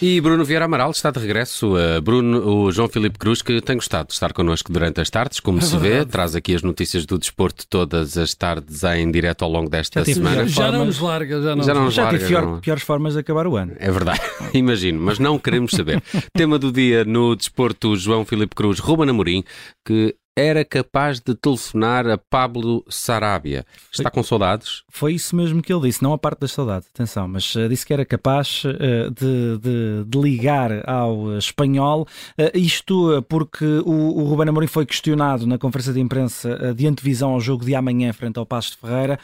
E Bruno Vieira Amaral está de regresso. Uh, Bruno, o João Filipe Cruz, que tem gostado de estar connosco durante as tardes, como é se vê, traz aqui as notícias do desporto todas as tardes em direto ao longo desta já semana. Já não nos larga, já não, já não já tive pior, não... piores formas de acabar o ano. É verdade, imagino, mas não queremos saber. Tema do dia no desporto, João Filipe Cruz, Ruben Amorim, que era capaz de telefonar a Pablo Sarabia. Está com saudades? Foi isso mesmo que ele disse, não a parte das saudades, atenção, mas uh, disse que era capaz uh, de, de, de, ligar ao espanhol. Uh, isto porque o, o Ruben Amorim foi questionado na conferência de imprensa de antevisão ao jogo de amanhã frente ao Passo de Ferreira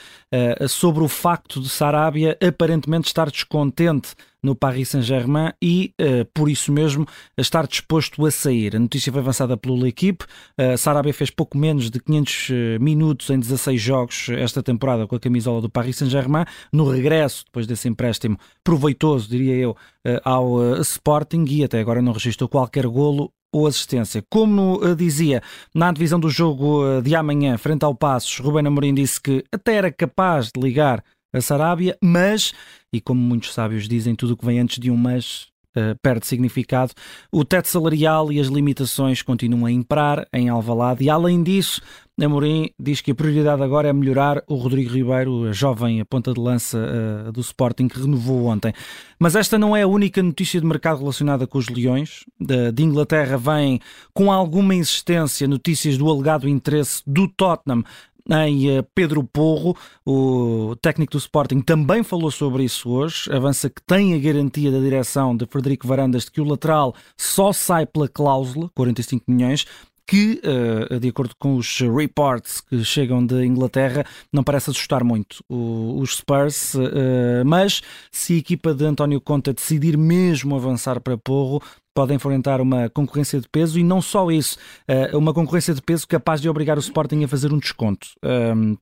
sobre o facto de Sarabia aparentemente estar descontente no Paris Saint-Germain e, uh, por isso mesmo, estar disposto a sair. A notícia foi avançada pelo equipe. Uh, Sarabia fez pouco menos de 500 eh, minutos em 16 jogos esta temporada com a camisola do Paris Saint-Germain. No regresso, depois desse empréstimo proveitoso, diria eu, ao Sporting e até agora não registrou qualquer golo ou assistência. Como dizia na divisão do jogo de amanhã, frente ao Passos, Ruben Amorim disse que até era capaz de ligar a Sarabia, mas, e como muitos sábios dizem, tudo o que vem antes de um mas uh, perde significado. O teto salarial e as limitações continuam a imperar em Alvalade e, além disso, Amorim diz que a prioridade agora é melhorar o Rodrigo Ribeiro, a jovem ponta de lança uh, do Sporting, que renovou ontem. Mas esta não é a única notícia de mercado relacionada com os Leões. De, de Inglaterra vem com alguma insistência notícias do alegado interesse do Tottenham em eh, Pedro Porro, o técnico do Sporting, também falou sobre isso hoje. Avança que tem a garantia da direção de Frederico Varandas de que o lateral só sai pela cláusula, 45 milhões, que, uh, de acordo com os reports que chegam de Inglaterra, não parece assustar muito os Spurs, uh, mas se a equipa de António Conta decidir mesmo avançar para Porro, pode enfrentar uma concorrência de peso e não só isso, uh, uma concorrência de peso capaz de obrigar o Sporting a fazer um desconto,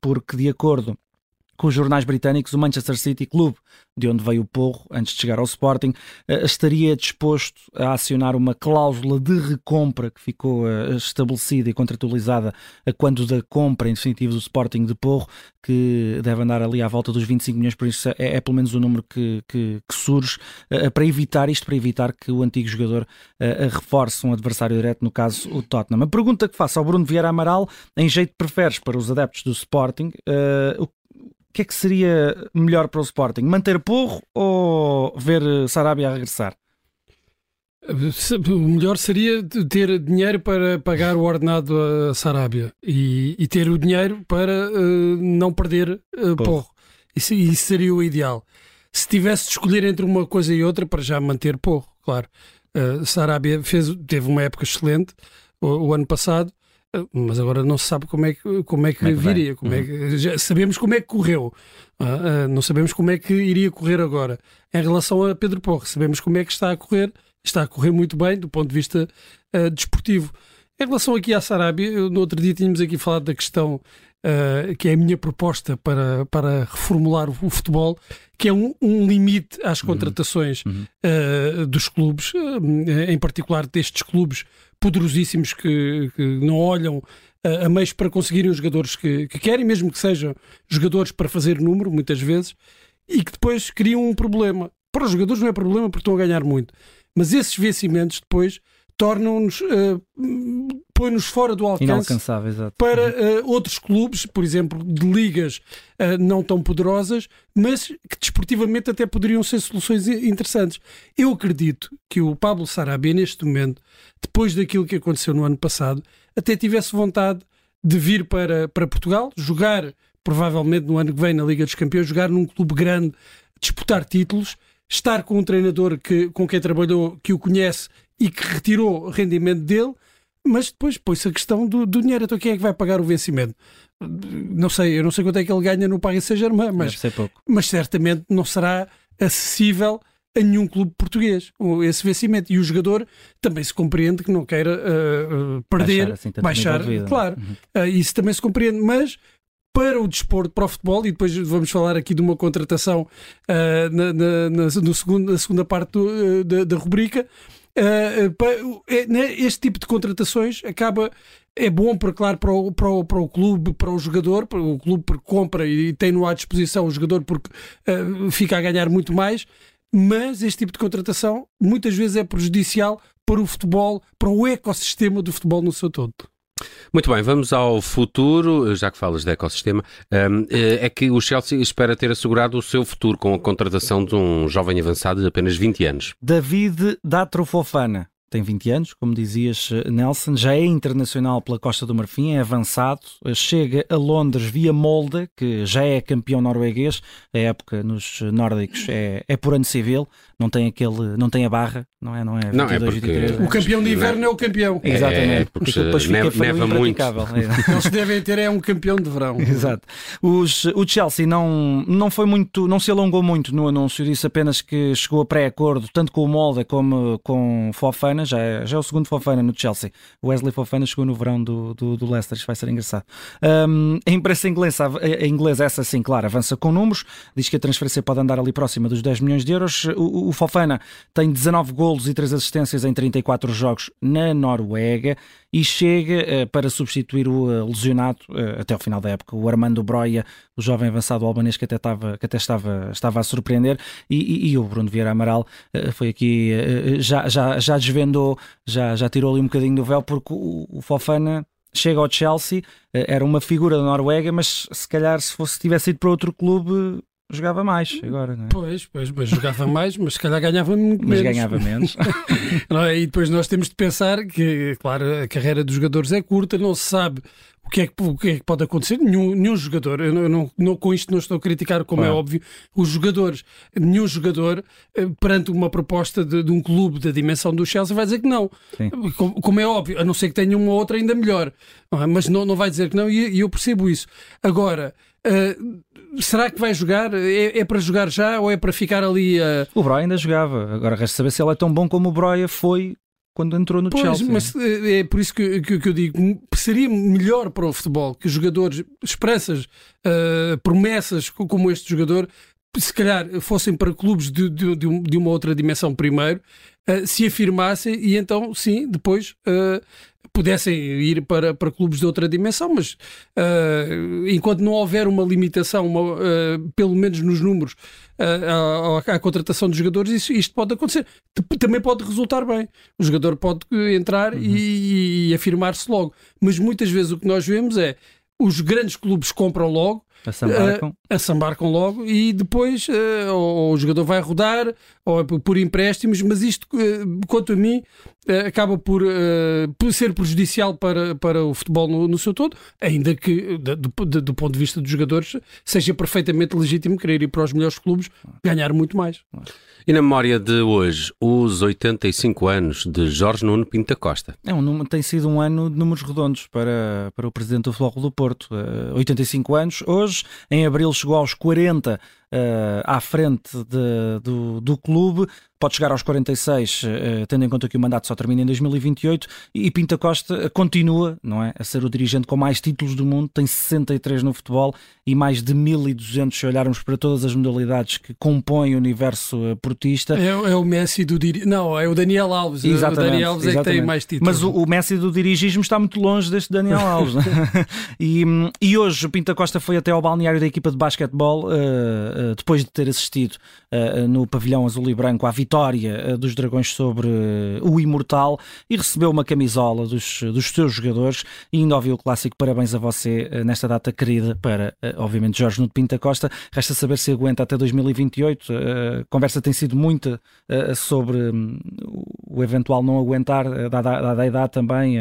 porque de acordo com os jornais britânicos, o Manchester City, clube de onde veio o Porro, antes de chegar ao Sporting, eh, estaria disposto a acionar uma cláusula de recompra que ficou eh, estabelecida e contratualizada a quando da compra, em definitivo, do Sporting de Porro, que deve andar ali à volta dos 25 milhões, por isso é, é pelo menos o número que, que, que, surge, eh, para evitar isto, para evitar que o antigo jogador reforce um adversário direto, no caso o Tottenham. A pergunta que faço ao Bruno Vieira Amaral, em jeito preferes para os adeptos do Sporting, o o que é que seria melhor para o Sporting? Manter Porro ou ver Sarabia a regressar? O melhor seria ter dinheiro para pagar o ordenado a Sarabia e, e ter o dinheiro para uh, não perder uh, Porro. Isso, isso, seria o ideal. Se tivesse de escolher entre uma coisa e outra, para já manter Porro, claro. Uh, Sarabia fez, teve uma época excelente o, o ano passado mas agora não se sabe como é que, como é que, como é que viria. Como uhum. é que, já sabemos como é que correu, uh, uh, não sabemos como é que iria correr agora. Em relação a Pedro Porro, sabemos como é que está a correr, está a correr muito bem do ponto de vista uh, desportivo. Em relação aqui à Sarabia, no outro dia tínhamos aqui falado da questão que é a minha proposta para, para reformular o futebol, que é um, um limite às uhum. contratações uhum. uh, dos clubes, em particular destes clubes poderosíssimos que, que não olham a, meios para conseguirem os jogadores que, que querem, mesmo que sejam jogadores para fazer número, muitas vezes, e que depois criam um problema. Para os jogadores não é problema porque estão a ganhar muito, mas esses vencimentos depois tornam-nos, uh, põe-nos fora do alcance para uh, outros clubes, por exemplo, de ligas uh, não tão poderosas, mas que desportivamente até poderiam ser soluções interessantes. Eu acredito que o Pablo Sarabia, neste momento, depois daquilo que aconteceu no ano passado, até tivesse vontade de vir para, para Portugal, jogar, provavelmente no ano que vem na Liga dos Campeões, jogar num clube grande, disputar títulos, estar com um treinador que, com quem trabalhou, que o conhece e que retirou o rendimento dele, mas depois põe-se a questão do, do, dinheiro. Então quem é que vai pagar o vencimento? Não sei, eu não sei quanto é que ele ganha no Paris Saint-Germain, mas, mas certamente não será acessível a nenhum clube português esse vencimento. E o jogador também se compreende que não queira uh, uh, perder, baixar, assim, baixar claro, uhum. uh, isso também se compreende, mas para o desporto, para o futebol, e depois vamos falar aqui de uma contratação na, na, na, no segundo, na segunda parte do, da, da rubrica. Uh, este tipo de contratações acaba é bom para claro para o, para o, para o clube, para o jogador, para o clube porque compra e tem no à disposição o jogador porque uh, fica a ganhar muito mais mas este tipo de contratação muitas vezes é prejudicial para o futebol, para o ecossistema do futebol no seu todo. Muito bem, vamos ao futuro, já que falas de ecossistema, hum, é que o Chelsea espera ter assegurado o seu futuro com a contratação de um jovem avançado de apenas 20 anos. David Datrofofana tem 20 anos, como dizias, Nelson, já é internacional pela Costa do Marfim, é avançado, chega a Londres via Molde, que já é campeão norueguês, a época nos nórdicos é, é por ano civil, não tem aquele, não tem a barra, não é? Não é, 22, não, é porque 23, o campeão de inverno é, é o campeão. Exatamente, é, porque depois neva, neva muito. Eles devem ter é um campeão de verão. Exato. Os, o Chelsea não, não foi muito, não se alongou muito no anúncio, disse apenas que chegou a pré-acordo tanto com o Molde como com Fofana, já é, já é o segundo Fofana no Chelsea. O Wesley Fofana chegou no verão do, do, do Leicester, isto vai ser engraçado. Um, a imprensa inglesa, a inglesa, essa sim, claro, avança com números, diz que a transferência pode andar ali próxima dos 10 milhões de euros. O, o Fofana tem 19 golos e 3 assistências em 34 jogos na Noruega e chega uh, para substituir o uh, lesionado uh, até ao final da época, o Armando Broia, o jovem avançado albanês que até estava, que até estava, estava a surpreender, e, e, e o Bruno Vieira Amaral foi aqui, já, já, já desvendou, já, já tirou ali um bocadinho do véu, porque o, o Fofana chega ao Chelsea, era uma figura da Noruega, mas se calhar se fosse tivesse ido para outro clube jogava mais agora, não é? Pois, pois, mas jogava mais, mas se calhar ganhava muito mas menos. Mas ganhava menos. é? e depois nós temos de pensar que, claro, a carreira dos jogadores é curta, não se sabe o que é que, o que, é que pode acontecer. Nenhum, nenhum jogador, eu não, não, não, com isto não estou a criticar, como é claro. é óbvio, os jogadores, nenhum jogador, eh, perante uma proposta de, de, um clube da dimensão do Chelsea, vai dizer que não. Como, como, é óbvio, a não ser que tenha uma outra ainda melhor. Não é? Mas não, não vai dizer que não, e, e eu percebo isso. Agora. Uh, será que vai jogar? É, é, para jogar já ou é para ficar ali a. O Broia ainda jogava. Agora resta saber se ele é tão bom como o Broia foi quando entrou no pois, Chelsea. Mas eh, é por isso que, que, que, eu digo seria melhor para o futebol que jogadores, esperanças, uh, promessas como este jogador, se calhar fossem para clubes de, de, de uma outra dimensão primeiro, uh, se afirmassem e então sim, depois uh, pudessem ir para, para clubes de outra dimensão, mas uh, enquanto não houver uma limitação, uma, uh, pelo menos nos números, uh, à, à, contratação de jogadores, isso, isto pode acontecer. Também pode resultar bem. O jogador pode entrar uhum. e, e afirmar-se logo. Mas muitas vezes o que nós vemos é os grandes clubes compram logo, Assambarcam. Uh, assambarcam logo e depois uh, ou o jogador vai rodar ou é por empréstimos, mas isto, uh, quanto a mim, acaba por, por, ser prejudicial para, para o futebol no, no seu todo, ainda que do, do, do, ponto de vista dos jogadores seja perfeitamente legítimo querer ir para os melhores clubes ganhar muito mais. E na memória de hoje, os 85 anos de Jorge Nuno Pinta Costa. É um, tem sido um ano de números redondos para, para o presidente do Futebol do Porto. Uh, 85 anos hoje, em abril chegou aos 40 uh, à frente de, do, do clube, pode chegar aos 46, uh, eh, tendo em conta que o mandato só termina em 2028, e Pinta Costa continua não é, a ser o dirigente com mais títulos do mundo, tem 63 no futebol e mais de 1200 se olharmos para todas as modalidades que compõem o universo portista. É, é, o Messi do dir... Não, é o Daniel Alves. Exatamente, o Daniel Alves exatamente. é que tem mais títulos. Mas o, o Messi do dirigismo está muito longe deste Daniel Alves. É? e, e hoje o Pinta Costa foi até ao balneário da equipa de basquetebol uh, depois de ter assistido uh, no pavilhão azul e branco à vitória dos Dragões sobre o Imortal e recebeu uma camisola dos, dos seus jogadores e ainda ouviu o clássico Parabéns a você nesta data querida para, obviamente, Jorge Nuno Pinta Costa. Resta saber se aguenta até 2028. A conversa tem sido muita sobre um, o eventual não aguentar, dada a idade também,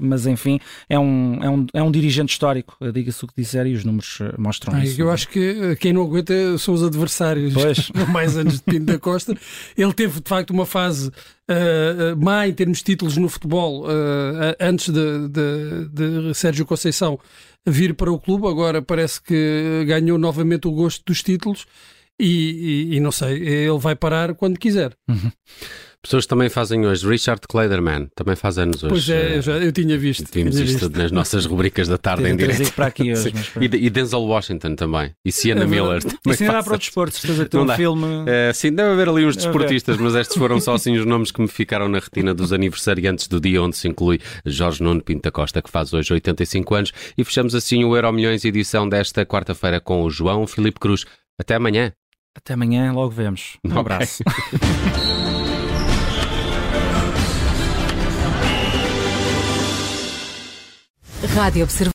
mas enfim, é um, é um, é um dirigente histórico, diga-se o que disser, e os números mostram ah, isso. Eu acho que quem não aguenta são os adversários pois. mais anos de Pinto da Costa. Ele teve de facto uma fase uh, má em termos de títulos no futebol uh, antes de, de, de Sérgio Conceição vir para o clube. Agora parece que ganhou novamente o gosto dos títulos. E, e, e, não sei, ele vai parar quando quiser. Uhum. Pessoas também fazem hoje. Richard Kleiderman também faz anos hoje. Pois é, eu, já, eu tinha visto. Vimos tinha isto visto. nas nossas rubricas da tarde em direto. para aqui hoje. E, e, Denzel Washington também. E Sienna é Miller. Também Isso ainda dá para o desporto. Se fazer um filme. É, sim, deve haver ali uns desportistas, mas estes foram só assim os nomes que me ficaram na retina dos aniversariantes do dia onde se inclui Jorge Nuno Pinta Costa, que faz hoje 85 anos. E fechamos assim o Euro Milhões edição desta quarta-feira com o João Filipe Cruz. Até amanhã. Até amanhã, logo vemos. Um okay. abraço. Rádio Observador.